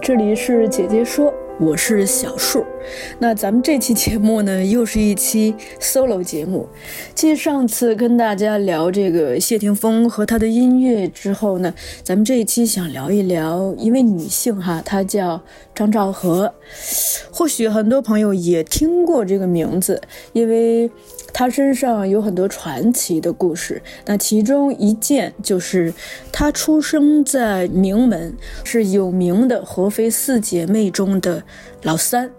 这里是姐姐说，我是小树。那咱们这期节目呢，又是一期 solo 节目。继上次跟大家聊这个谢霆锋和他的音乐之后呢，咱们这一期想聊一聊一位女性哈，她叫张兆和。或许很多朋友也听过这个名字，因为。他身上有很多传奇的故事，那其中一件就是他出生在名门，是有名的合肥四姐妹中的老三。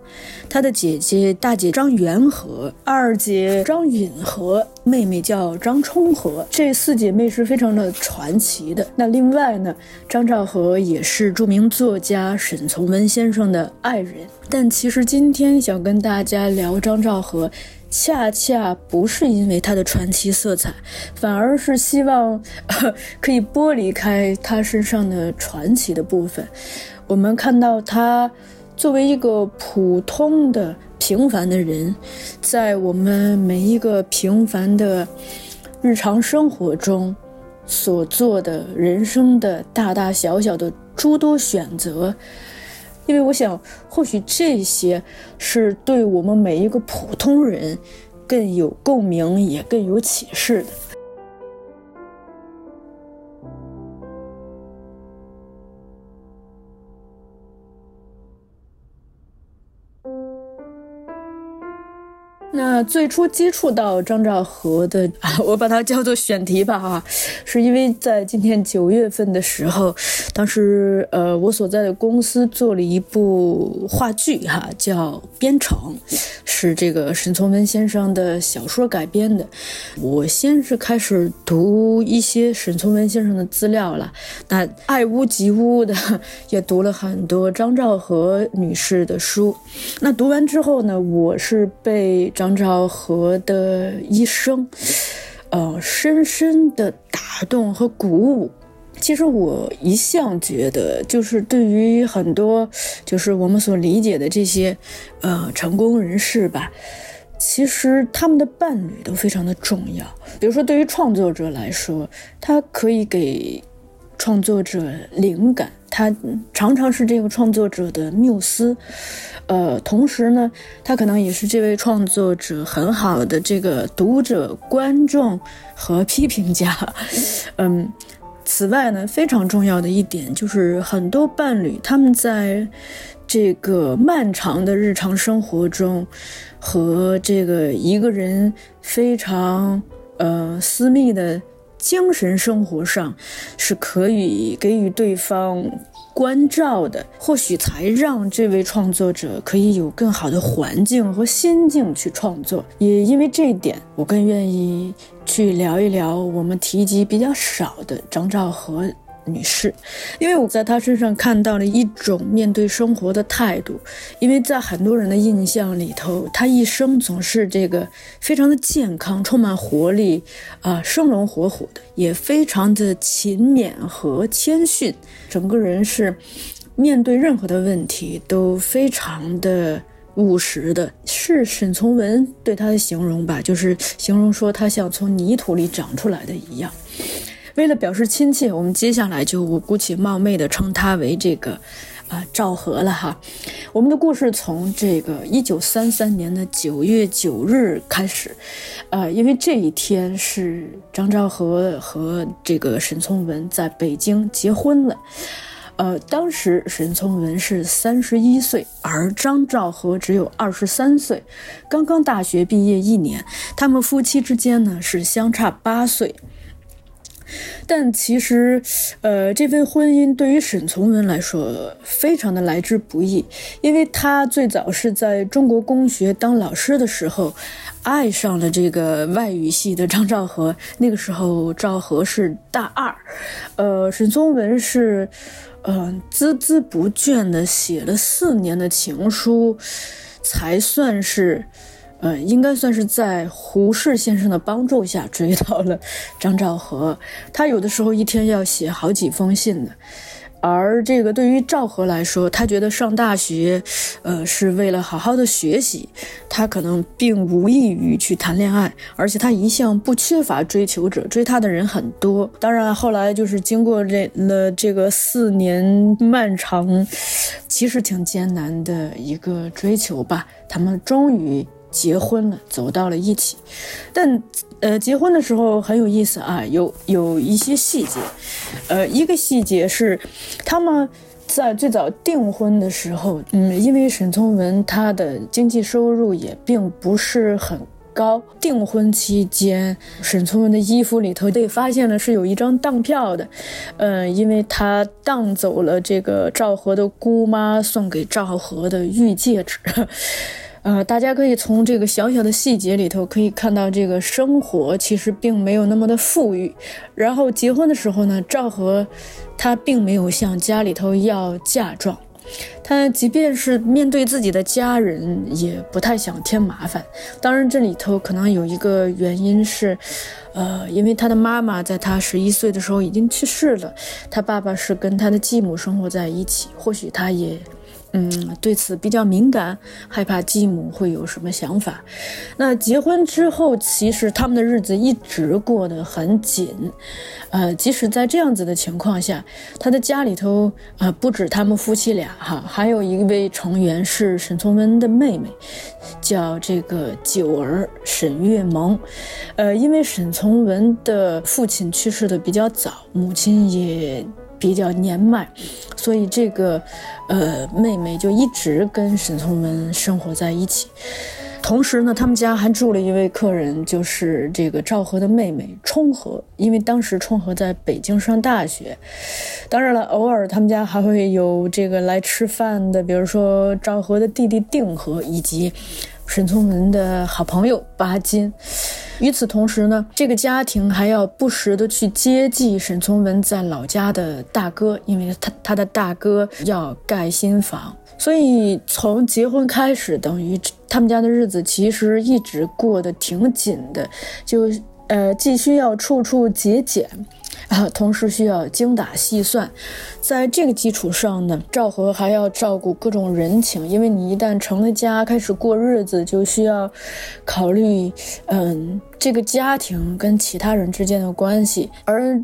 他的姐姐大姐张元和，二姐张允和，妹妹叫张充和。这四姐妹是非常的传奇的。那另外呢，张兆和也是著名作家沈从文先生的爱人。但其实今天想跟大家聊张兆和。恰恰不是因为他的传奇色彩，反而是希望 可以剥离开他身上的传奇的部分。我们看到他作为一个普通的平凡的人，在我们每一个平凡的日常生活中所做的人生的大大小小的诸多选择。因为我想，或许这些是对我们每一个普通人更有共鸣，也更有启示的。那最初接触到张兆和的，我把它叫做选题吧，哈，是因为在今天九月份的时候，当时呃，我所在的公司做了一部话剧，哈，叫《边城》，是这个沈从文先生的小说改编的。我先是开始读一些沈从文先生的资料了，那爱屋及乌的 也读了很多张兆和女士的书。那读完之后呢，我是被张兆和的一生，呃，深深的打动和鼓舞。其实我一向觉得，就是对于很多，就是我们所理解的这些，呃，成功人士吧，其实他们的伴侣都非常的重要。比如说，对于创作者来说，他可以给创作者灵感，他常常是这个创作者的缪斯。呃，同时呢，他可能也是这位创作者很好的这个读者、观众和批评家。嗯，此外呢，非常重要的一点就是很多伴侣他们在这个漫长的日常生活中和这个一个人非常呃私密的精神生活上是可以给予对方。关照的，或许才让这位创作者可以有更好的环境和心境去创作。也因为这一点，我更愿意去聊一聊我们提及比较少的张兆和女士，因为我在她身上看到了一种面对生活的态度。因为在很多人的印象里头，她一生总是这个非常的健康，充满活力，啊，生龙活虎的，也非常的勤勉和谦逊。整个人是面对任何的问题都非常的务实的，是沈从文对他的形容吧，就是形容说他像从泥土里长出来的一样。为了表示亲切，我们接下来就我姑且冒昧的称他为这个啊赵和了哈。我们的故事从这个一九三三年的九月九日开始，呃，因为这一天是张兆和和这个沈从文在北京结婚了。呃，当时沈从文是三十一岁，而张兆和只有二十三岁，刚刚大学毕业一年。他们夫妻之间呢是相差八岁。但其实，呃，这份婚姻对于沈从文来说非常的来之不易，因为他最早是在中国公学当老师的时候，爱上了这个外语系的张兆和。那个时候兆和是大二，呃，沈从文是，嗯，孜孜不倦的写了四年的情书，才算是。呃，应该算是在胡适先生的帮助下追到了张兆和。他有的时候一天要写好几封信的，而这个对于赵和来说，他觉得上大学，呃，是为了好好的学习，他可能并无异于去谈恋爱，而且他一向不缺乏追求者，追他的人很多。当然，后来就是经过这了这个四年漫长，其实挺艰难的一个追求吧，他们终于。结婚了，走到了一起，但，呃，结婚的时候很有意思啊，有有一些细节，呃，一个细节是，他们在最早订婚的时候，嗯，因为沈从文他的经济收入也并不是很高，订婚期间，沈从文的衣服里头被发现了是有一张当票的，嗯，因为他当走了这个赵和的姑妈送给赵和的玉戒指。呃，大家可以从这个小小的细节里头可以看到，这个生活其实并没有那么的富裕。然后结婚的时候呢，赵和他并没有向家里头要嫁妆，他即便是面对自己的家人，也不太想添麻烦。当然，这里头可能有一个原因是，呃，因为他的妈妈在他十一岁的时候已经去世了，他爸爸是跟他的继母生活在一起，或许他也。嗯，对此比较敏感，害怕继母会有什么想法。那结婚之后，其实他们的日子一直过得很紧。呃，即使在这样子的情况下，他的家里头啊，不止他们夫妻俩哈，还有一位成员是沈从文的妹妹，叫这个九儿沈月萌。呃，因为沈从文的父亲去世的比较早，母亲也。比较年迈，所以这个，呃，妹妹就一直跟沈从文生活在一起。同时呢，他们家还住了一位客人，就是这个赵和的妹妹冲和。因为当时冲和在北京上大学，当然了，偶尔他们家还会有这个来吃饭的，比如说赵和的弟弟定和，以及沈从文的好朋友巴金。与此同时呢，这个家庭还要不时的去接济沈从文在老家的大哥，因为他他的大哥要盖新房，所以从结婚开始，等于他们家的日子其实一直过得挺紧的，就呃既需要处处节俭。啊，同时需要精打细算，在这个基础上呢，赵和还要照顾各种人情，因为你一旦成了家，开始过日子，就需要考虑，嗯，这个家庭跟其他人之间的关系。而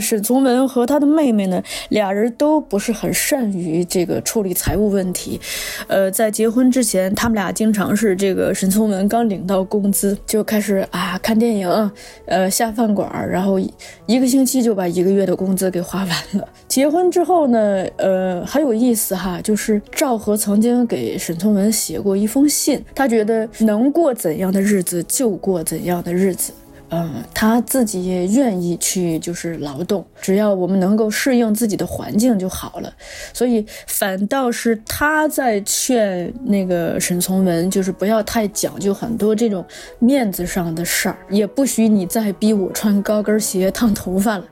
沈从文和他的妹妹呢，俩人都不是很善于这个处理财务问题。呃，在结婚之前，他们俩经常是这个沈从文刚领到工资就开始啊看电影，呃下饭馆，然后一个星期。就把一个月的工资给花完了。结婚之后呢，呃，很有意思哈，就是赵和曾经给沈从文写过一封信，他觉得能过怎样的日子就过怎样的日子。嗯，他自己也愿意去，就是劳动，只要我们能够适应自己的环境就好了。所以反倒是他在劝那个沈从文，就是不要太讲究很多这种面子上的事儿，也不许你再逼我穿高跟鞋烫头发了，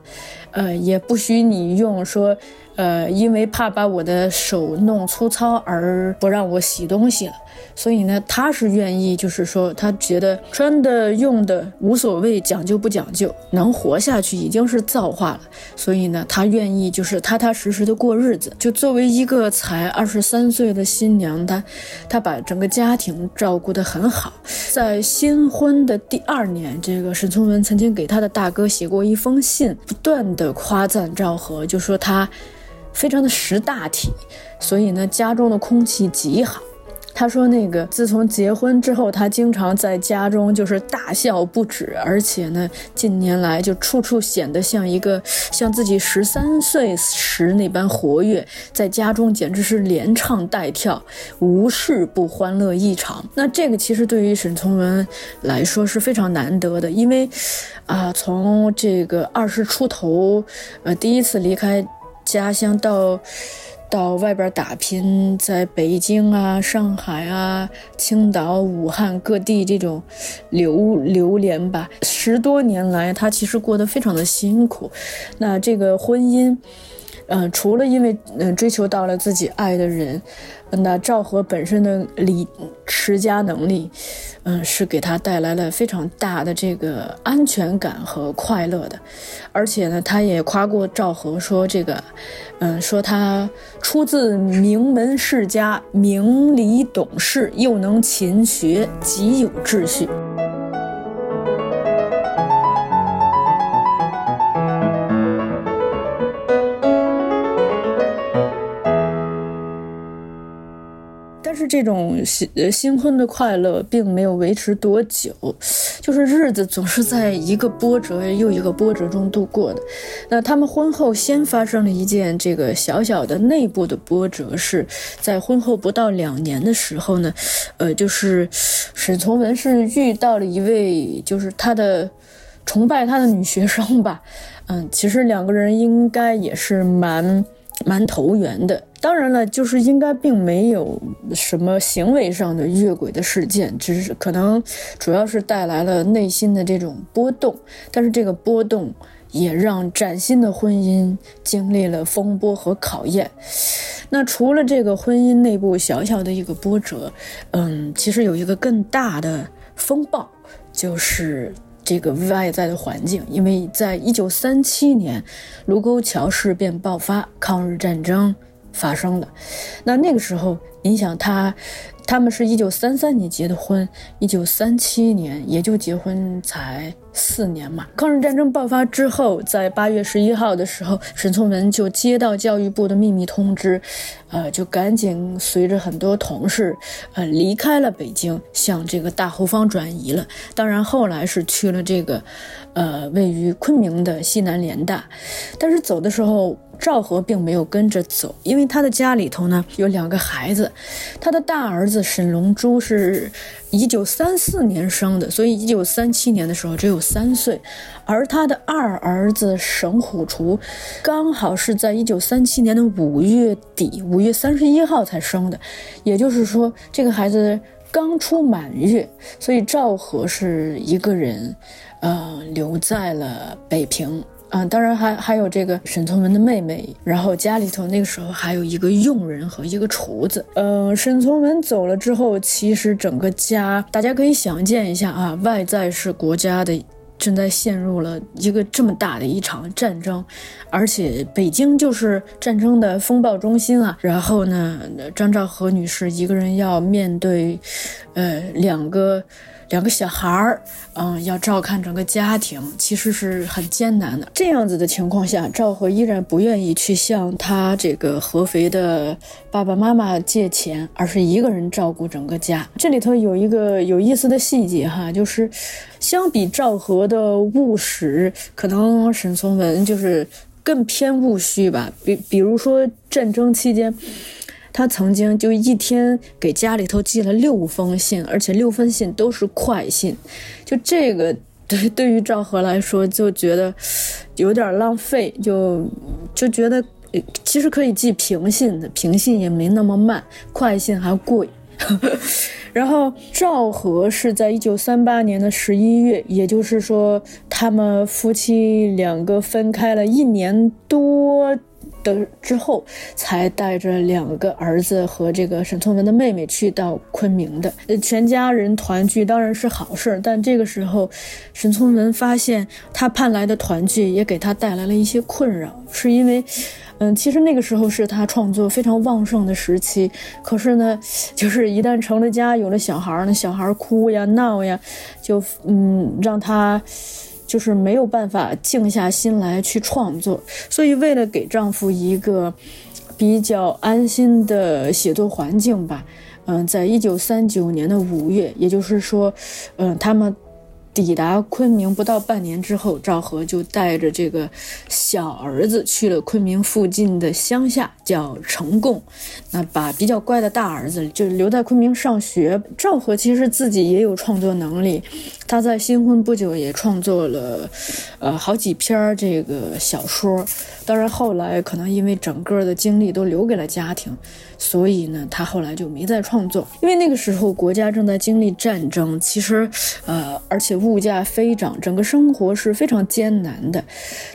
呃，也不许你用说。呃，因为怕把我的手弄粗糙而不让我洗东西了，所以呢，他是愿意，就是说，他觉得穿的用的无所谓，讲究不讲究，能活下去已经是造化了。所以呢，他愿意就是踏踏实实的过日子。就作为一个才二十三岁的新娘，她，她把整个家庭照顾得很好。在新婚的第二年，这个沈从文曾经给他的大哥写过一封信，不断的夸赞赵和，就说他。非常的识大体，所以呢，家中的空气极好。他说那个自从结婚之后，他经常在家中就是大笑不止，而且呢，近年来就处处显得像一个像自己十三岁时那般活跃，在家中简直是连唱带跳，无事不欢乐异常。那这个其实对于沈从文来说是非常难得的，因为啊，从这个二十出头，呃，第一次离开家乡到。到外边打拼，在北京啊、上海啊、青岛、武汉各地这种流流连吧，十多年来，他其实过得非常的辛苦。那这个婚姻，嗯，除了因为嗯追求到了自己爱的人。那赵和本身的理持家能力，嗯，是给他带来了非常大的这个安全感和快乐的，而且呢，他也夸过赵和说这个，嗯，说他出自名门世家，明理懂事，又能勤学，极有秩序。这种新呃新婚的快乐，并没有维持多久，就是日子总是在一个波折又一个波折中度过的。那他们婚后先发生了一件这个小小的内部的波折，是在婚后不到两年的时候呢，呃，就是沈从文是遇到了一位就是他的崇拜他的女学生吧，嗯，其实两个人应该也是蛮蛮投缘的。当然了，就是应该并没有什么行为上的越轨的事件，只是可能主要是带来了内心的这种波动。但是这个波动也让崭新的婚姻经历了风波和考验。那除了这个婚姻内部小小的一个波折，嗯，其实有一个更大的风暴，就是这个外在的环境。因为在一九三七年，卢沟桥事变爆发，抗日战争。发生的，那那个时候，你想他，他们是一九三三年结的婚，一九三七年也就结婚才四年嘛。抗日战争爆发之后，在八月十一号的时候，沈从文就接到教育部的秘密通知，呃，就赶紧随着很多同事，呃，离开了北京，向这个大后方转移了。当然后来是去了这个，呃，位于昆明的西南联大，但是走的时候。赵和并没有跟着走，因为他的家里头呢有两个孩子，他的大儿子沈龙珠是一九三四年生的，所以一九三七年的时候只有三岁，而他的二儿子沈虎雏刚好是在一九三七年的五月底，五月三十一号才生的，也就是说这个孩子刚出满月，所以赵和是一个人，呃，留在了北平。啊，当然还还有这个沈从文的妹妹，然后家里头那个时候还有一个佣人和一个厨子。呃，沈从文走了之后，其实整个家，大家可以想见一下啊，外在是国家的正在陷入了一个这么大的一场战争，而且北京就是战争的风暴中心啊。然后呢，张兆和女士一个人要面对，呃，两个。两个小孩儿，嗯，要照看整个家庭，其实是很艰难的。这样子的情况下，赵和依然不愿意去向他这个合肥的爸爸妈妈借钱，而是一个人照顾整个家。这里头有一个有意思的细节哈，就是相比赵和的务实，可能沈从文就是更偏务虚吧。比比如说战争期间。他曾经就一天给家里头寄了六封信，而且六封信都是快信，就这个对对于赵和来说就觉得有点浪费，就就觉得其实可以寄平信的，平信也没那么慢，快信还贵。然后赵和是在一九三八年的十一月，也就是说他们夫妻两个分开了一年多。的之后，才带着两个儿子和这个沈从文的妹妹去到昆明的。呃，全家人团聚当然是好事，但这个时候，沈从文发现他盼来的团聚也给他带来了一些困扰，是因为，嗯，其实那个时候是他创作非常旺盛的时期，可是呢，就是一旦成了家，有了小孩呢，小孩儿哭呀闹呀，就嗯让他。就是没有办法静下心来去创作，所以为了给丈夫一个比较安心的写作环境吧，嗯，在一九三九年的五月，也就是说，嗯，他们。抵达昆明不到半年之后，赵和就带着这个小儿子去了昆明附近的乡下，叫成贡。那把比较乖的大儿子就留在昆明上学。赵和其实自己也有创作能力，他在新婚不久也创作了，呃，好几篇这个小说。当然后来可能因为整个的精力都留给了家庭。所以呢，他后来就没再创作，因为那个时候国家正在经历战争，其实，呃，而且物价飞涨，整个生活是非常艰难的。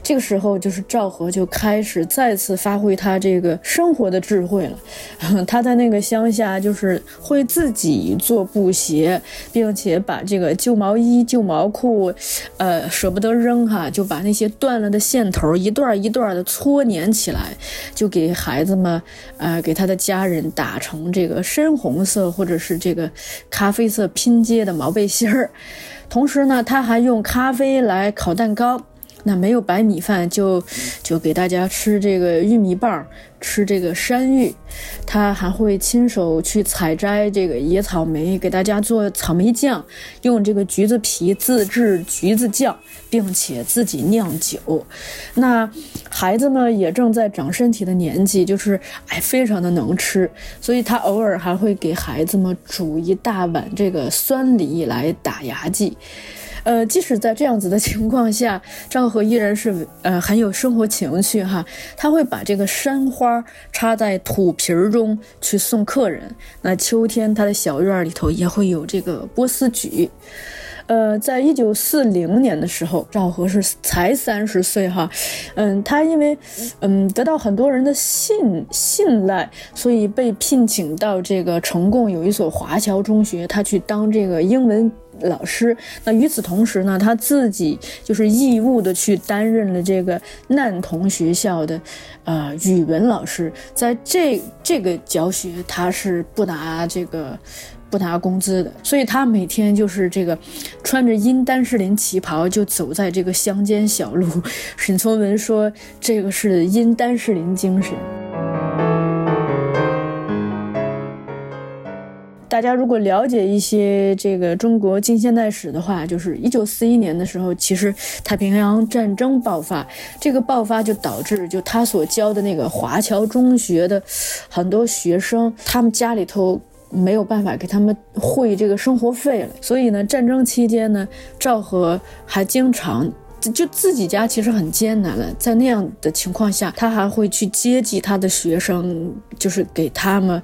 这个时候，就是赵和就开始再次发挥他这个生活的智慧了。他在那个乡下，就是会自己做布鞋，并且把这个旧毛衣、旧毛裤，呃，舍不得扔哈，就把那些断了的线头一段一段的搓粘起来，就给孩子们，呃，给他的。家人打成这个深红色或者是这个咖啡色拼接的毛背心儿，同时呢，他还用咖啡来烤蛋糕。那没有白米饭，就就给大家吃这个玉米棒，吃这个山芋。他还会亲手去采摘这个野草莓，给大家做草莓酱，用这个橘子皮自制橘子酱，并且自己酿酒。那孩子呢，也正在长身体的年纪，就是哎，非常的能吃，所以他偶尔还会给孩子们煮一大碗这个酸梨来打牙祭。呃，即使在这样子的情况下，赵和依然是呃很有生活情趣哈。他会把这个山花插在土皮儿中去送客人。那秋天，他的小院里头也会有这个波斯菊。呃，在一九四零年的时候，赵和是才三十岁哈。嗯，他因为嗯得到很多人的信信赖，所以被聘请到这个成贡有一所华侨中学，他去当这个英文。老师，那与此同时呢，他自己就是义务的去担任了这个难童学校的，呃，语文老师，在这这个教学他是不拿这个不拿工资的，所以他每天就是这个穿着阴丹士林旗袍就走在这个乡间小路。沈从文说，这个是阴丹士林精神。大家如果了解一些这个中国近现代史的话，就是一九四一年的时候，其实太平洋战争爆发，这个爆发就导致就他所教的那个华侨中学的很多学生，他们家里头没有办法给他们汇这个生活费了，所以呢，战争期间呢，赵和还经常就自己家其实很艰难了，在那样的情况下，他还会去接济他的学生，就是给他们，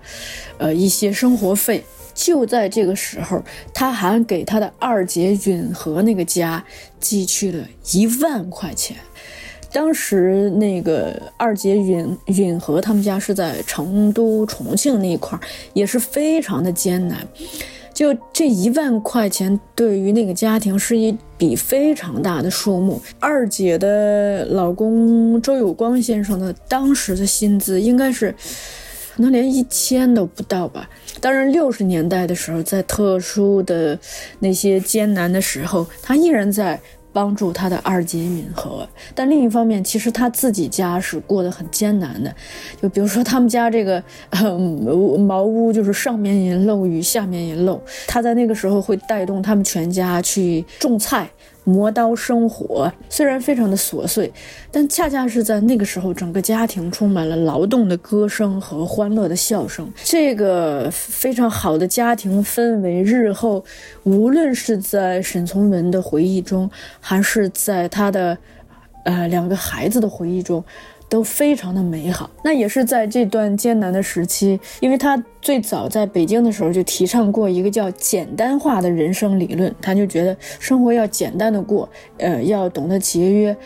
呃一些生活费。就在这个时候，他还给他的二姐允和那个家寄去了一万块钱。当时那个二姐允允和他们家是在成都、重庆那一块，也是非常的艰难。就这一万块钱，对于那个家庭是一笔非常大的数目。二姐的老公周有光先生的当时的薪资应该是。可能连一千都不到吧。当然，六十年代的时候，在特殊的那些艰难的时候，他依然在帮助他的二姐敏和。但另一方面，其实他自己家是过得很艰难的。就比如说，他们家这个茅屋就是上面也漏雨，下面也漏。他在那个时候会带动他们全家去种菜。磨刀生火，虽然非常的琐碎，但恰恰是在那个时候，整个家庭充满了劳动的歌声和欢乐的笑声。这个非常好的家庭氛围，日后无论是在沈从文的回忆中，还是在他的呃两个孩子的回忆中。都非常的美好，那也是在这段艰难的时期，因为他最早在北京的时候就提倡过一个叫简单化的人生理论，他就觉得生活要简单的过，呃，要懂得节约，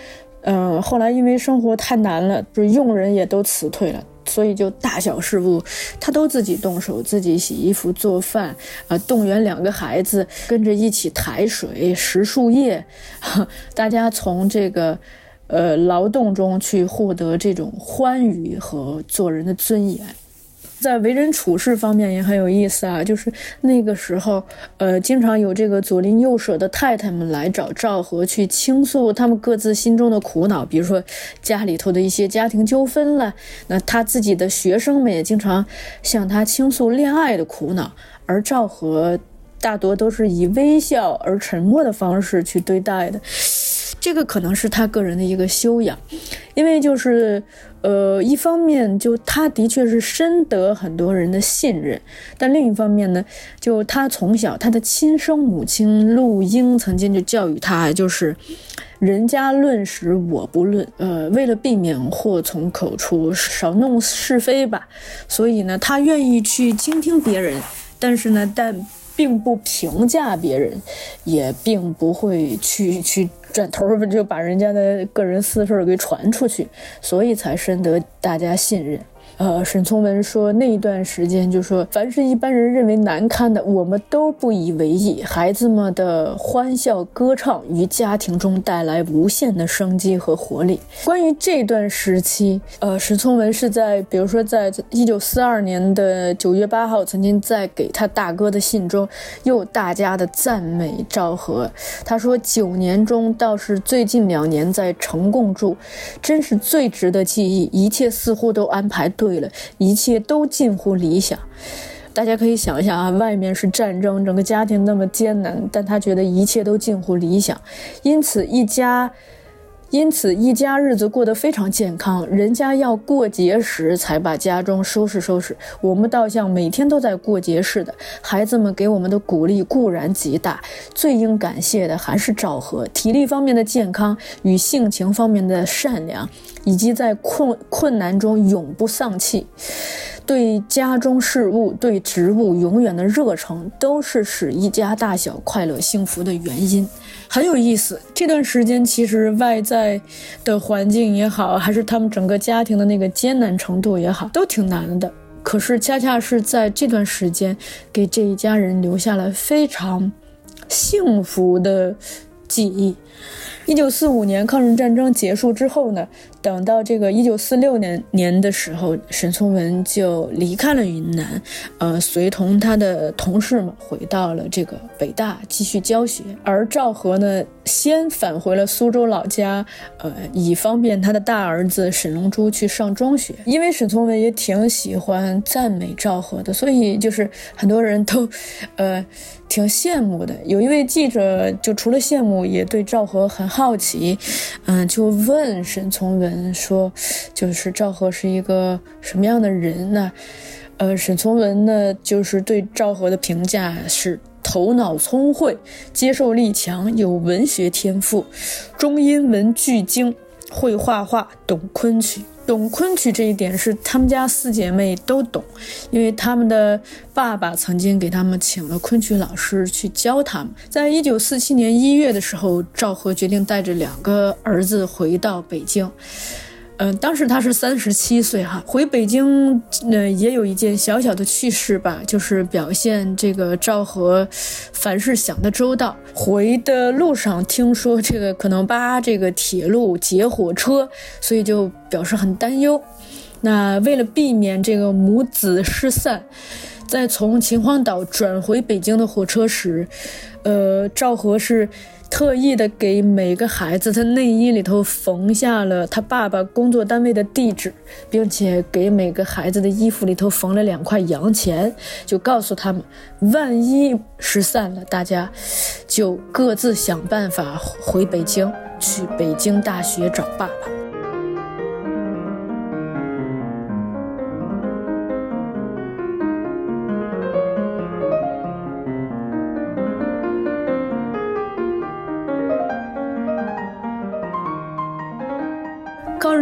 呃，后来因为生活太难了，就是佣人也都辞退了，所以就大小事务他都自己动手，自己洗衣服、做饭，啊，动员两个孩子跟着一起抬水、拾树叶，大家从这个。呃，劳动中去获得这种欢愉和做人的尊严。在为人处事方面也很有意思啊，就是那个时候，呃，经常有这个左邻右舍的太太们来找赵和去倾诉他们各自心中的苦恼，比如说家里头的一些家庭纠纷了。那他自己的学生们也经常向他倾诉恋爱的苦恼，而赵和大多都是以微笑而沉默的方式去对待的。这个可能是他个人的一个修养，因为就是，呃，一方面就他的确是深得很多人的信任，但另一方面呢，就他从小他的亲生母亲陆英曾经就教育他，就是人家论时我不论，呃，为了避免祸从口出，少弄是非吧，所以呢，他愿意去倾听别人，但是呢，但并不评价别人，也并不会去去。转头不就把人家的个人私事给传出去，所以才深得大家信任。呃，沈从文说那一段时间，就说凡是一般人认为难堪的，我们都不以为意。孩子们的欢笑歌唱于家庭中带来无限的生机和活力。关于这段时期，呃，沈从文是在，比如说，在一九四二年的九月八号，曾经在给他大哥的信中，又大家的赞美赵和。他说：“九年中倒是最近两年在城共住，真是最值得记忆，一切似乎都安排。”对了，一切都近乎理想。大家可以想一下啊，外面是战争，整个家庭那么艰难，但他觉得一切都近乎理想，因此一家。因此，一家日子过得非常健康。人家要过节时才把家中收拾收拾，我们倒像每天都在过节似的。孩子们给我们的鼓励固然极大，最应感谢的还是赵和。体力方面的健康与性情方面的善良，以及在困困难中永不丧气，对家中事务、对植物永远的热诚，都是使一家大小快乐幸福的原因。很有意思，这段时间其实外在的环境也好，还是他们整个家庭的那个艰难程度也好，都挺难的。可是恰恰是在这段时间，给这一家人留下了非常幸福的记忆。一九四五年抗日战争结束之后呢？等到这个一九四六年年的时候，沈从文就离开了云南，呃，随同他的同事们回到了这个北大继续教学。而赵和呢，先返回了苏州老家，呃，以方便他的大儿子沈龙珠去上中学。因为沈从文也挺喜欢赞美赵和的，所以就是很多人都，呃，挺羡慕的。有一位记者就除了羡慕，也对赵和很好奇，嗯，就问沈从文。说，就是赵和是一个什么样的人呢？呃，沈从文呢，就是对赵和的评价是头脑聪慧，接受力强，有文学天赋，中英文俱精，会画画，懂昆曲。懂昆曲这一点是他们家四姐妹都懂，因为他们的爸爸曾经给他们请了昆曲老师去教他们。在一九四七年一月的时候，赵和决定带着两个儿子回到北京。嗯，当时他是三十七岁哈，回北京，呃，也有一件小小的趣事吧，就是表现这个赵和凡事想得周到。回的路上听说这个可能扒这个铁路劫火车，所以就表示很担忧。那为了避免这个母子失散，在从秦皇岛转回北京的火车时，呃，赵和是。特意的给每个孩子他内衣里头缝下了他爸爸工作单位的地址，并且给每个孩子的衣服里头缝了两块洋钱，就告诉他们，万一失散了，大家就各自想办法回北京，去北京大学找爸爸。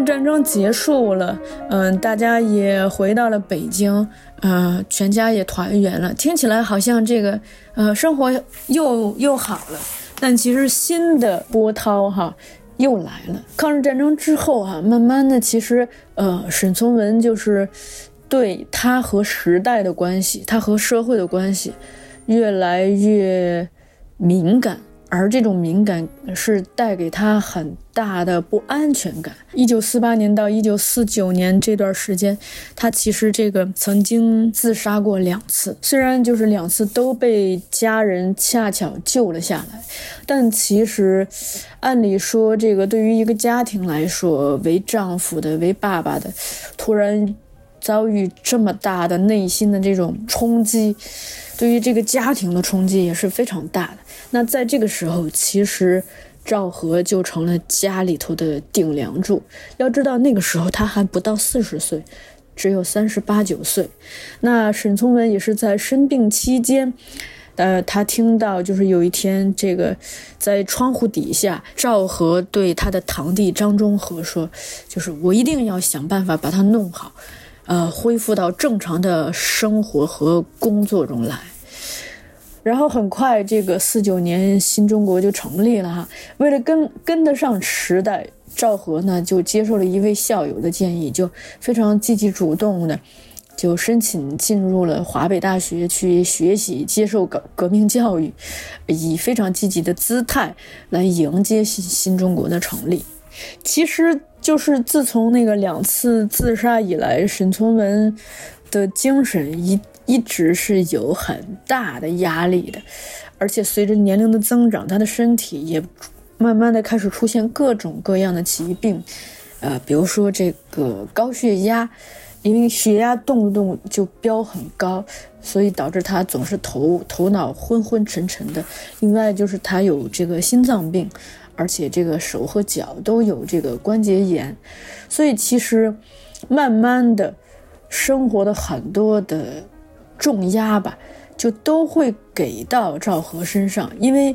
战争结束了，嗯，大家也回到了北京，嗯，全家也团圆了。听起来好像这个，呃，生活又又好了。但其实新的波涛哈又来了。抗日战争之后哈，慢慢的，其实呃，沈从文就是对他和时代的关系，他和社会的关系越来越敏感。而这种敏感是带给他很大的不安全感。一九四八年到一九四九年这段时间，他其实这个曾经自杀过两次，虽然就是两次都被家人恰巧救了下来，但其实按理说，这个对于一个家庭来说，为丈夫的、为爸爸的，突然遭遇这么大的内心的这种冲击。对于这个家庭的冲击也是非常大的。那在这个时候，其实赵和就成了家里头的顶梁柱。要知道，那个时候他还不到四十岁，只有三十八九岁。那沈从文也是在生病期间，呃，他听到就是有一天，这个在窗户底下，赵和对他的堂弟张中和说：“就是我一定要想办法把他弄好，呃，恢复到正常的生活和工作中来。”然后很快，这个四九年新中国就成立了哈。为了跟跟得上时代，赵和呢就接受了一位校友的建议，就非常积极主动的，就申请进入了华北大学去学习，接受革革命教育，以非常积极的姿态来迎接新新中国的成立。其实就是自从那个两次自杀以来，沈从文的精神一。一直是有很大的压力的，而且随着年龄的增长，他的身体也慢慢的开始出现各种各样的疾病，呃，比如说这个高血压，因为血压动不动就飙很高，所以导致他总是头头脑昏昏沉沉的。另外就是他有这个心脏病，而且这个手和脚都有这个关节炎，所以其实慢慢的，生活的很多的。重压吧，就都会给到赵和身上，因为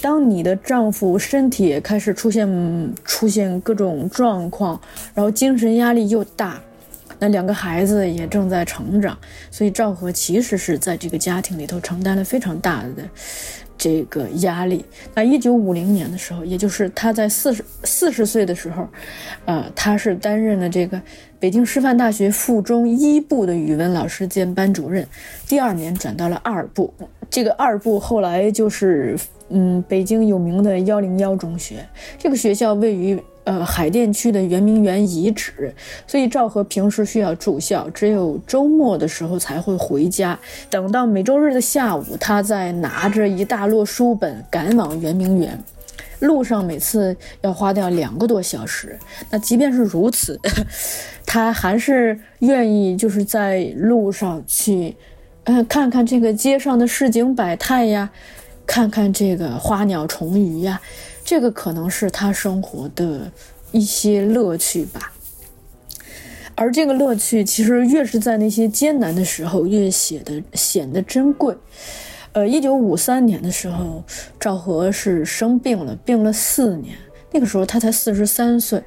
当你的丈夫身体也开始出现出现各种状况，然后精神压力又大，那两个孩子也正在成长，所以赵和其实是在这个家庭里头承担了非常大的。这个压力。那一九五零年的时候，也就是他在四十四十岁的时候，呃，他是担任了这个北京师范大学附中一部的语文老师兼班主任。第二年转到了二部，这个二部后来就是嗯，北京有名的幺零幺中学。这个学校位于。呃，海淀区的圆明园遗址，所以赵和平时需要住校，只有周末的时候才会回家。等到每周日的下午，他再拿着一大摞书本赶往圆明园，路上每次要花掉两个多小时。那即便是如此，他还是愿意就是在路上去，呃，看看这个街上的市井百态呀，看看这个花鸟虫鱼呀。这个可能是他生活的一些乐趣吧，而这个乐趣其实越是在那些艰难的时候，越显得显得珍贵。呃，一九五三年的时候，赵和是生病了，病了四年。那个时候他才四十三岁，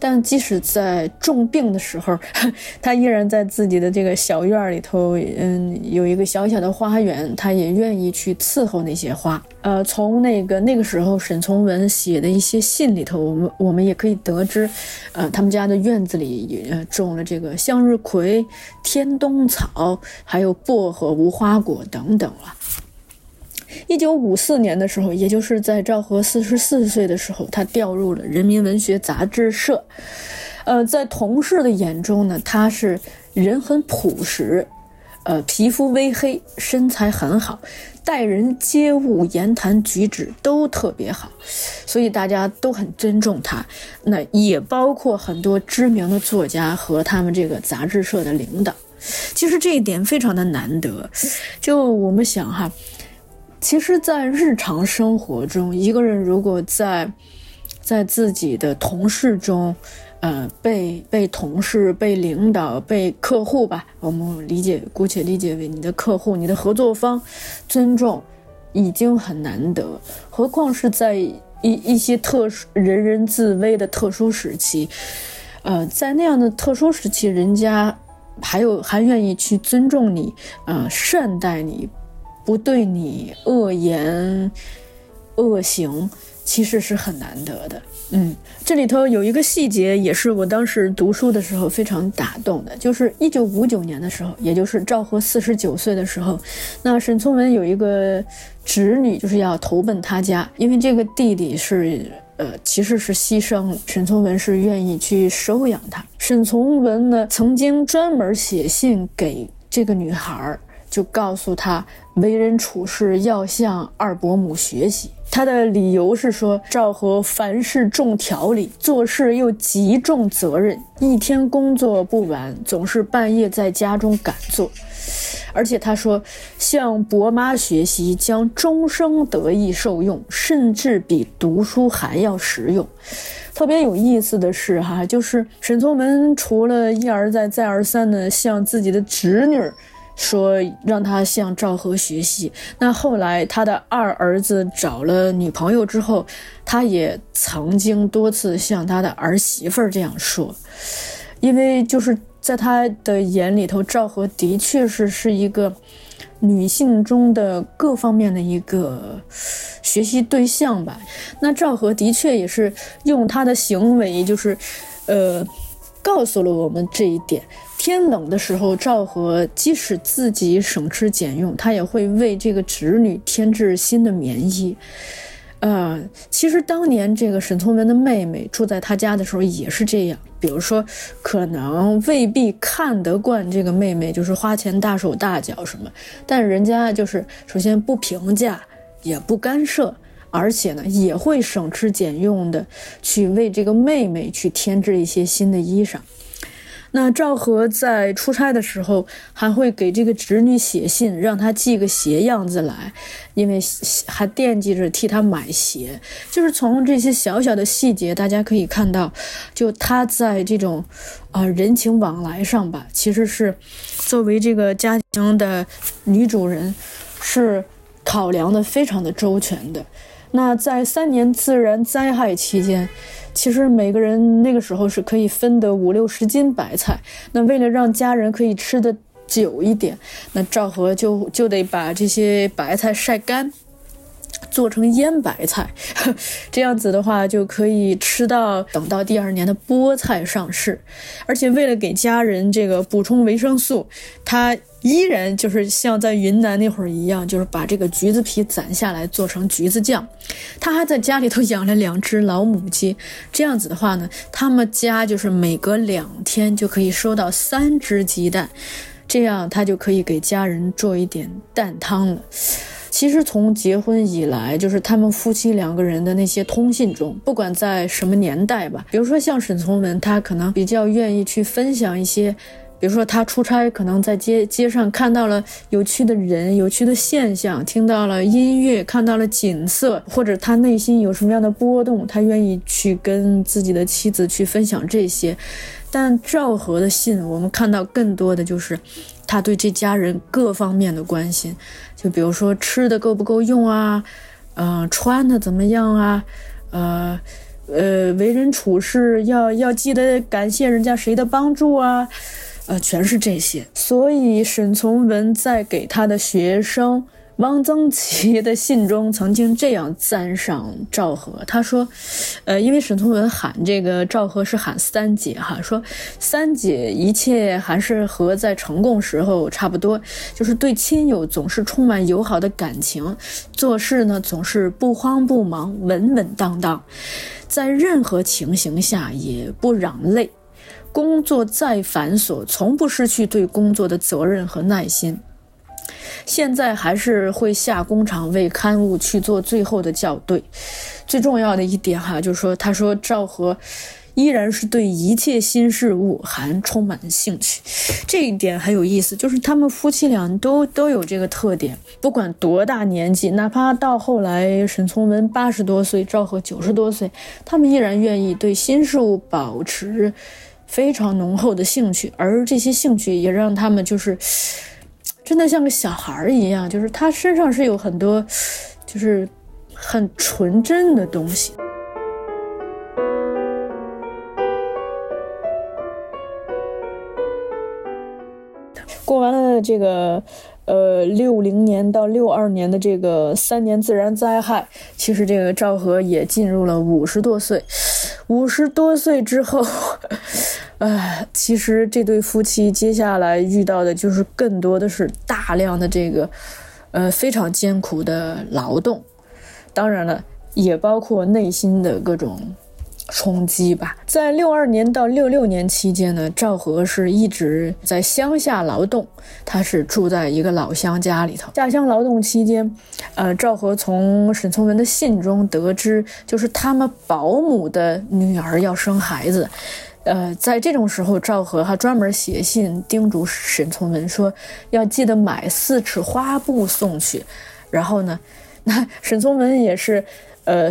但即使在重病的时候，他依然在自己的这个小院里头，嗯，有一个小小的花园，他也愿意去伺候那些花。呃，从那个那个时候沈从文写的一些信里头，我们我们也可以得知，呃，他们家的院子里呃种了这个向日葵、天冬草，还有薄荷、无花果等等了。一九五四年的时候，也就是在赵和四十四岁的时候，他调入了人民文学杂志社。呃，在同事的眼中呢，他是人很朴实，呃，皮肤微黑，身材很好，待人接物、言谈举止都特别好，所以大家都很尊重他。那也包括很多知名的作家和他们这个杂志社的领导。其实这一点非常的难得。就我们想哈。其实，在日常生活中，一个人如果在，在自己的同事中，呃，被被同事、被领导、被客户吧，我们理解，姑且理解为你的客户、你的合作方，尊重，已经很难得，何况是在一一些特殊、人人自危的特殊时期，呃，在那样的特殊时期，人家还有还愿意去尊重你，呃，善待你。不对你恶言恶行，其实是很难得的。嗯，这里头有一个细节，也是我当时读书的时候非常打动的，就是一九五九年的时候，也就是赵和四十九岁的时候，那沈从文有一个侄女，就是要投奔他家，因为这个弟弟是呃其实是牺牲了，沈从文是愿意去收养他。沈从文呢，曾经专门写信给这个女孩儿，就告诉他为人处事要向二伯母学习。他的理由是说，赵和凡事重条理，做事又极重责任，一天工作不完，总是半夜在家中赶做。而且他说，向伯妈学习将终生得益受用，甚至比读书还要实用。特别有意思的是，哈，就是沈从文除了一而再、再而三的向自己的侄女。说让他向赵和学习。那后来他的二儿子找了女朋友之后，他也曾经多次向他的儿媳妇儿这样说，因为就是在他的眼里头，赵和的确是是一个女性中的各方面的一个学习对象吧。那赵和的确也是用他的行为，就是呃，告诉了我们这一点。天冷的时候，赵和即使自己省吃俭用，他也会为这个侄女添置新的棉衣。呃，其实当年这个沈从文的妹妹住在他家的时候也是这样。比如说，可能未必看得惯这个妹妹，就是花钱大手大脚什么，但人家就是首先不评价，也不干涉，而且呢也会省吃俭用的去为这个妹妹去添置一些新的衣裳。那赵和在出差的时候，还会给这个侄女写信，让她寄个鞋样子来，因为还惦记着替她买鞋。就是从这些小小的细节，大家可以看到，就他在这种，啊人情往来上吧，其实是作为这个家庭的女主人，是考量的非常的周全的。那在三年自然灾害期间。其实每个人那个时候是可以分得五六十斤白菜，那为了让家人可以吃得久一点，那赵和就就得把这些白菜晒干，做成腌白菜，这样子的话就可以吃到等到第二年的菠菜上市，而且为了给家人这个补充维生素，他。依然就是像在云南那会儿一样，就是把这个橘子皮攒下来做成橘子酱。他还在家里头养了两只老母鸡，这样子的话呢，他们家就是每隔两天就可以收到三只鸡蛋，这样他就可以给家人做一点蛋汤了。其实从结婚以来，就是他们夫妻两个人的那些通信中，不管在什么年代吧，比如说像沈从文，他可能比较愿意去分享一些。比如说，他出差可能在街街上看到了有趣的人、有趣的现象，听到了音乐，看到了景色，或者他内心有什么样的波动，他愿意去跟自己的妻子去分享这些。但赵和的信，我们看到更多的就是他对这家人各方面的关心，就比如说吃的够不够用啊，嗯，穿的怎么样啊，呃，呃，为人处事要要记得感谢人家谁的帮助啊。呃，全是这些，所以沈从文在给他的学生汪曾祺的信中，曾经这样赞赏赵和。他说：“呃，因为沈从文喊这个赵和是喊三姐哈，说三姐一切还是和在成贡时候差不多，就是对亲友总是充满友好的感情，做事呢总是不慌不忙，稳稳当当，在任何情形下也不嚷累。”工作再繁琐，从不失去对工作的责任和耐心。现在还是会下工厂为刊物去做最后的校对。最重要的一点哈，就是说，他说赵和依然是对一切新事物还充满兴趣。这一点很有意思，就是他们夫妻俩都都有这个特点，不管多大年纪，哪怕到后来沈从文八十多岁，赵和九十多岁，他们依然愿意对新事物保持。非常浓厚的兴趣，而这些兴趣也让他们就是真的像个小孩儿一样，就是他身上是有很多就是很纯真的东西。过完了这个呃六零年到六二年的这个三年自然灾害，其实这个赵和也进入了五十多岁。五十多岁之后，哎，其实这对夫妻接下来遇到的就是更多的是大量的这个，呃，非常艰苦的劳动，当然了，也包括内心的各种冲击吧。在六二年到六六年期间呢，赵和是一直在乡下劳动，他是住在一个老乡家里头。下乡劳动期间，呃，赵和从沈从文的信中得知，就是他们保姆的女儿要生孩子。呃，在这种时候，赵和还专门写信叮嘱沈从文说，要记得买四尺花布送去。然后呢，那 沈从文也是，呃，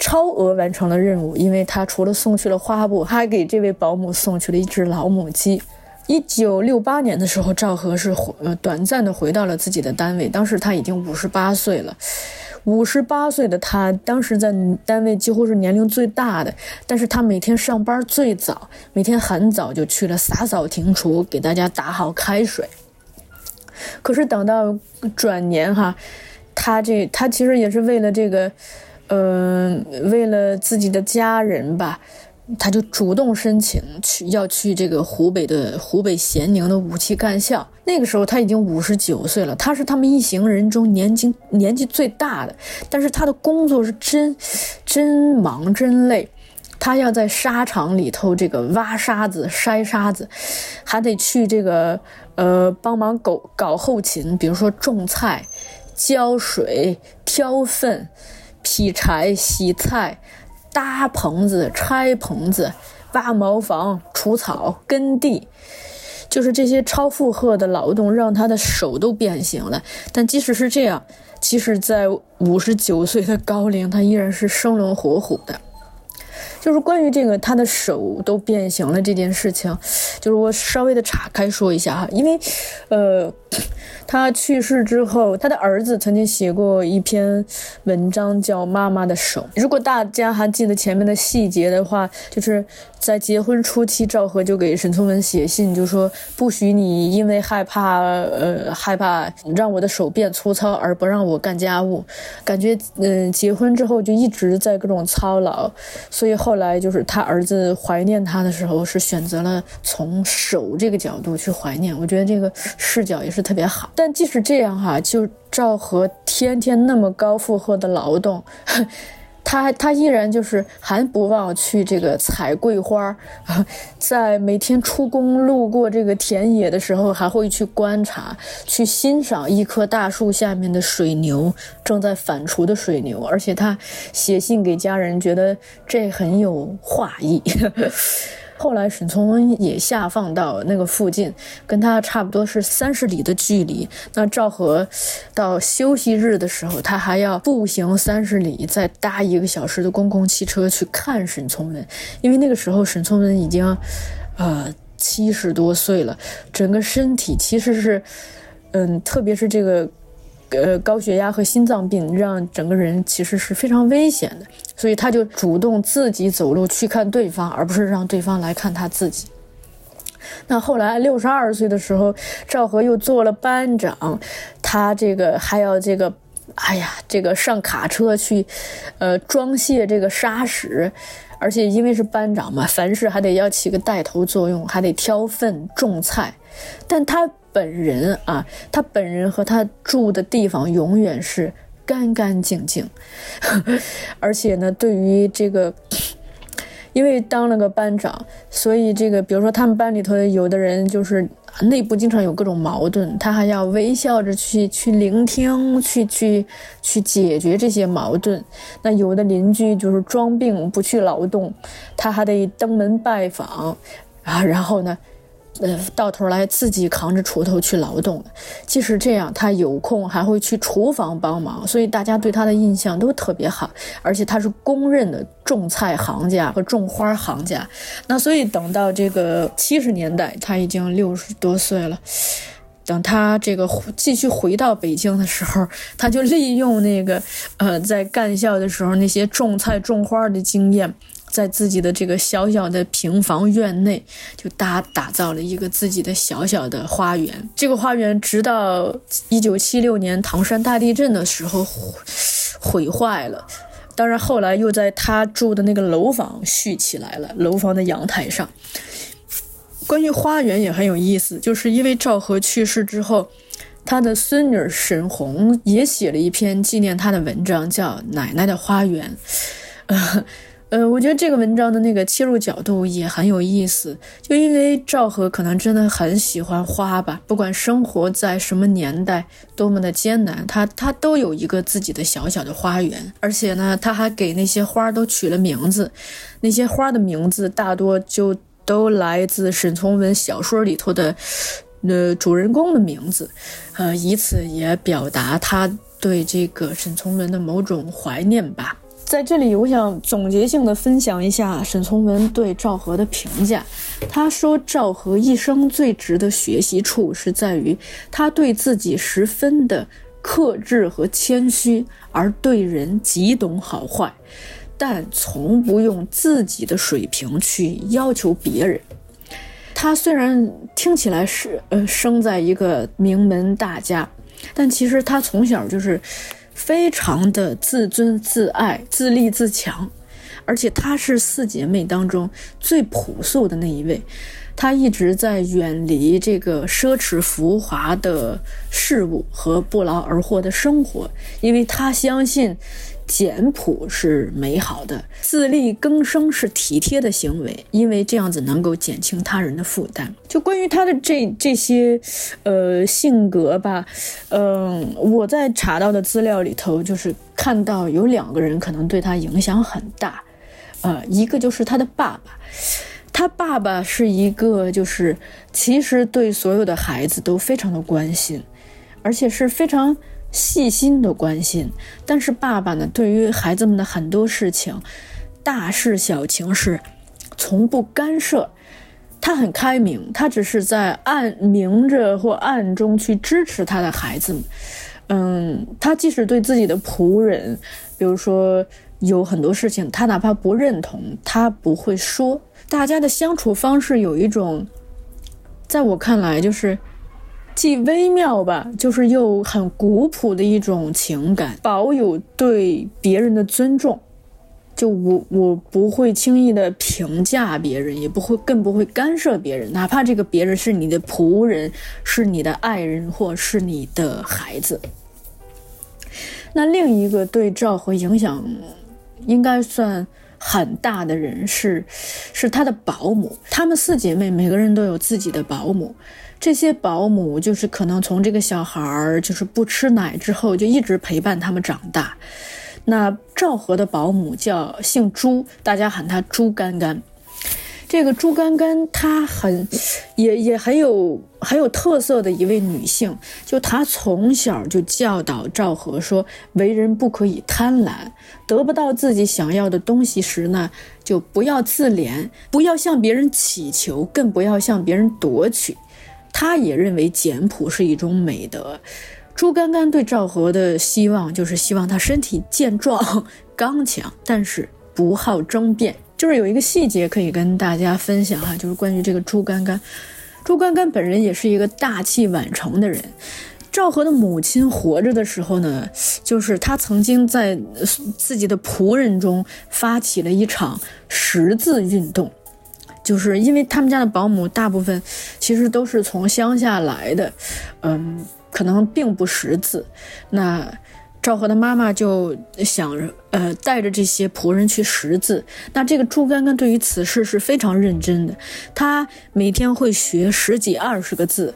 超额完成了任务，因为他除了送去了花布，还给这位保姆送去了一只老母鸡。一九六八年的时候，赵和是回呃短暂的回到了自己的单位，当时他已经五十八岁了。五十八岁的他，当时在单位几乎是年龄最大的，但是他每天上班最早，每天很早就去了洒扫庭除，给大家打好开水。可是等到转年哈，他这他其实也是为了这个，嗯，为了自己的家人吧。他就主动申请去要去这个湖北的湖北咸宁的武器干校。那个时候他已经五十九岁了，他是他们一行人中年纪年纪最大的。但是他的工作是真真忙真累，他要在沙场里头这个挖沙子、筛沙子，还得去这个呃帮忙搞搞后勤，比如说种菜、浇水、挑粪、劈柴、洗菜。搭棚子、拆棚子、挖茅房、除草、耕地，就是这些超负荷的劳动，让他的手都变形了。但即使是这样，即使在五十九岁的高龄，他依然是生龙活虎的。就是关于这个他的手都变形了这件事情，就是我稍微的岔开说一下哈，因为，呃，他去世之后，他的儿子曾经写过一篇文章叫《妈妈的手》。如果大家还记得前面的细节的话，就是在结婚初期，赵和就给沈从文写信，就说不许你因为害怕，呃，害怕让我的手变粗糙而不让我干家务，感觉嗯，结婚之后就一直在各种操劳，所以后。来就是他儿子怀念他的时候，是选择了从手这个角度去怀念，我觉得这个视角也是特别好。但即使这样哈，就赵和天天那么高负荷的劳动。他他依然就是还不忘去这个采桂花，在每天出工路过这个田野的时候，还会去观察、去欣赏一棵大树下面的水牛正在反刍的水牛，而且他写信给家人，觉得这很有画意。后来沈从文也下放到那个附近，跟他差不多是三十里的距离。那赵和到休息日的时候，他还要步行三十里，再搭一个小时的公共汽车去看沈从文，因为那个时候沈从文已经，呃，七十多岁了，整个身体其实是，嗯，特别是这个。呃，高血压和心脏病让整个人其实是非常危险的，所以他就主动自己走路去看对方，而不是让对方来看他自己。那后来六十二岁的时候，赵和又做了班长，他这个还要这个，哎呀，这个上卡车去，呃，装卸这个沙石，而且因为是班长嘛，凡事还得要起个带头作用，还得挑粪种菜，但他。本人啊，他本人和他住的地方永远是干干净净，而且呢，对于这个，因为当了个班长，所以这个，比如说他们班里头有的人就是内部经常有各种矛盾，他还要微笑着去去聆听，去去去解决这些矛盾。那有的邻居就是装病不去劳动，他还得登门拜访啊，然后呢。呃，到头来自己扛着锄头去劳动，即使这样，他有空还会去厨房帮忙，所以大家对他的印象都特别好。而且他是公认的种菜行家和种花行家。那所以等到这个七十年代，他已经六十多岁了。等他这个继续回到北京的时候，他就利用那个呃在干校的时候那些种菜种花的经验。在自己的这个小小的平房院内，就搭打造了一个自己的小小的花园。这个花园直到一九七六年唐山大地震的时候毁坏了，当然后来又在他住的那个楼房续起来了，楼房的阳台上。关于花园也很有意思，就是因为赵和去世之后。他的孙女沈红也写了一篇纪念他的文章，叫《奶奶的花园》。呃，呃，我觉得这个文章的那个切入角度也很有意思。就因为赵和可能真的很喜欢花吧，不管生活在什么年代，多么的艰难，他他都有一个自己的小小的花园。而且呢，他还给那些花都取了名字，那些花的名字大多就都来自沈从文小说里头的。呃，主人公的名字，呃，以此也表达他对这个沈从文的某种怀念吧。在这里，我想总结性的分享一下沈从文对赵和的评价。他说，赵和一生最值得学习处是在于他对自己十分的克制和谦虚，而对人极懂好坏，但从不用自己的水平去要求别人。他虽然听起来是呃生在一个名门大家，但其实他从小就是非常的自尊自爱、自立自强，而且她是四姐妹当中最朴素的那一位。她一直在远离这个奢侈浮华的事物和不劳而获的生活，因为她相信。简朴是美好的，自力更生是体贴的行为，因为这样子能够减轻他人的负担。就关于他的这这些，呃，性格吧，嗯，我在查到的资料里头，就是看到有两个人可能对他影响很大，呃，一个就是他的爸爸，他爸爸是一个就是其实对所有的孩子都非常的关心，而且是非常。细心的关心，但是爸爸呢，对于孩子们的很多事情，大事小情是从不干涉。他很开明，他只是在暗明着或暗中去支持他的孩子们。嗯，他即使对自己的仆人，比如说有很多事情，他哪怕不认同，他不会说。大家的相处方式有一种，在我看来就是。既微妙吧，就是又很古朴的一种情感，保有对别人的尊重。就我，我不会轻易的评价别人，也不会，更不会干涉别人，哪怕这个别人是你的仆人，是你的爱人，或是你的孩子。那另一个对赵和影响应该算很大的人是，是他的保姆。他们四姐妹每个人都有自己的保姆。这些保姆就是可能从这个小孩儿就是不吃奶之后就一直陪伴他们长大。那赵和的保姆叫姓朱，大家喊她朱干干。这个朱干干她很也也很有很有特色的一位女性，就她从小就教导赵和说，为人不可以贪婪，得不到自己想要的东西时呢，就不要自怜，不要向别人乞求，更不要向别人夺取。他也认为简朴是一种美德。朱干干对赵和的希望就是希望他身体健壮、刚强，但是不好争辩。就是有一个细节可以跟大家分享哈，就是关于这个朱干干。朱干干本人也是一个大器晚成的人。赵和的母亲活着的时候呢，就是他曾经在自己的仆人中发起了一场识字运动。就是因为他们家的保姆大部分其实都是从乡下来的，嗯，可能并不识字。那赵和的妈妈就想着，呃，带着这些仆人去识字。那这个朱干干对于此事是非常认真的，他每天会学十几二十个字，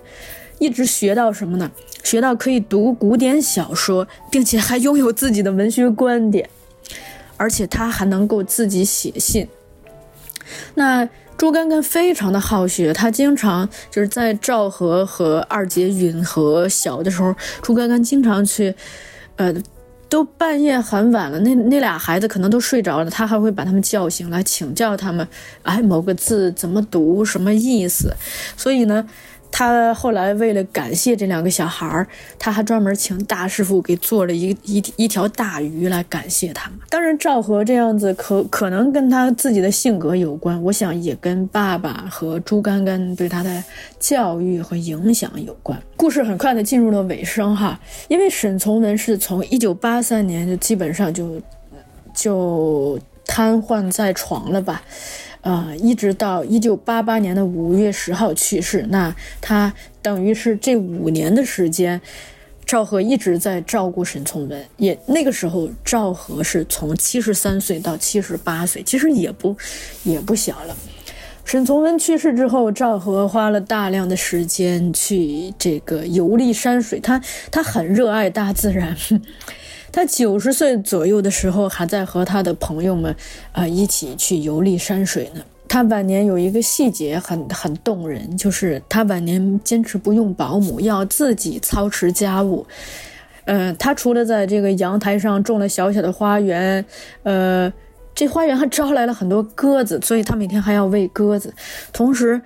一直学到什么呢？学到可以读古典小说，并且还拥有自己的文学观点，而且他还能够自己写信。那。朱干干非常的好学，他经常就是在赵和和二姐允和小的时候，朱干干经常去，呃，都半夜很晚了，那那俩孩子可能都睡着了，他还会把他们叫醒来请教他们，哎，某个字怎么读，什么意思？所以呢，他后来为了感谢这两个小孩儿，他还专门请大师傅给做了一一一条大鱼来感谢他们。当然，赵和这样子可可能跟他自己的性格有关，我想也跟爸爸和朱甘甘对他的教育和影响有关。故事很快的进入了尾声哈，因为沈从文是从一九八三年就基本上就就瘫痪在床了吧。呃，一直到一九八八年的五月十号去世，那他等于是这五年的时间，赵和一直在照顾沈从文。也那个时候，赵和是从七十三岁到七十八岁，其实也不也不小了。沈从文去世之后，赵和花了大量的时间去这个游历山水，他他很热爱大自然。他九十岁左右的时候，还在和他的朋友们，啊，一起去游历山水呢。他晚年有一个细节很很动人，就是他晚年坚持不用保姆，要自己操持家务。嗯，他除了在这个阳台上种了小小的花园，呃，这花园还招来了很多鸽子，所以他每天还要喂鸽子。同时，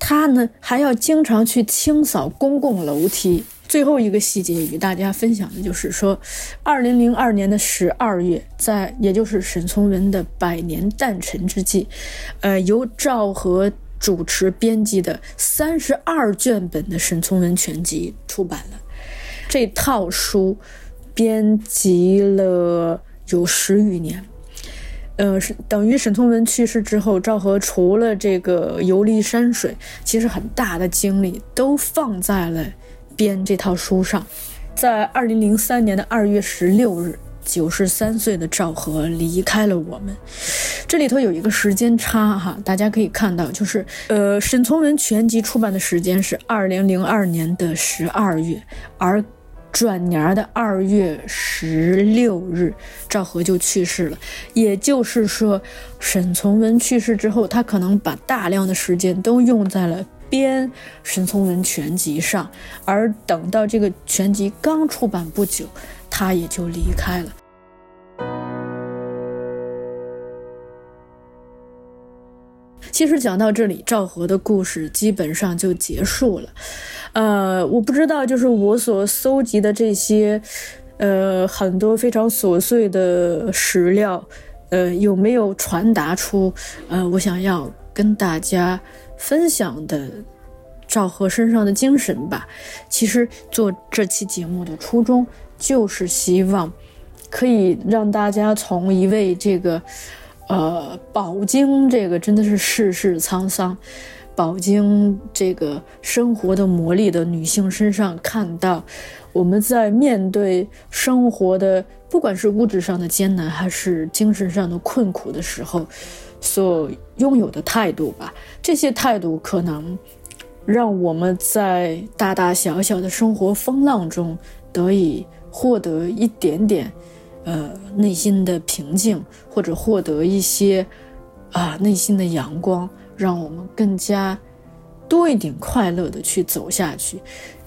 他呢还要经常去清扫公共楼梯。最后一个细节与大家分享的就是说，二零零二年的十二月，在也就是沈从文的百年诞辰之际，呃，由赵和主持编辑的三十二卷本的沈从文全集出版了。这套书编辑了有十余年，呃，是等于沈从文去世之后，赵和除了这个游历山水，其实很大的精力都放在了。编这套书上，在二零零三年的二月十六日，九十三岁的赵和离开了我们。这里头有一个时间差哈，大家可以看到，就是呃，沈从文全集出版的时间是二零零二年的十二月，而转年的二月十六日，赵和就去世了。也就是说，沈从文去世之后，他可能把大量的时间都用在了。编《沈从文全集》上，而等到这个全集刚出版不久，他也就离开了。其实讲到这里，赵和的故事基本上就结束了。呃，我不知道，就是我所搜集的这些，呃，很多非常琐碎的史料，呃，有没有传达出，呃，我想要跟大家。分享的赵和身上的精神吧。其实做这期节目的初衷就是希望可以让大家从一位这个呃饱经这个真的是世事沧桑、饱经这个生活的磨砺的女性身上看到我们在面对生活的不管是物质上的艰难还是精神上的困苦的时候。所拥有的态度吧，这些态度可能让我们在大大小小的生活风浪中得以获得一点点，呃，内心的平静，或者获得一些啊内心的阳光，让我们更加多一点快乐的去走下去。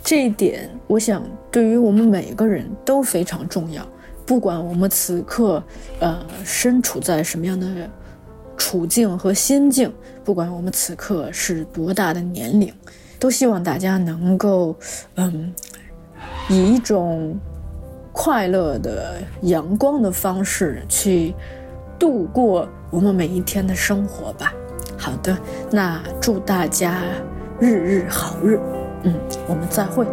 这一点，我想对于我们每个人都非常重要，不管我们此刻呃身处在什么样的。处境和心境，不管我们此刻是多大的年龄，都希望大家能够，嗯，以一种快乐的、阳光的方式去度过我们每一天的生活吧。好的，那祝大家日日好日，嗯，我们再会。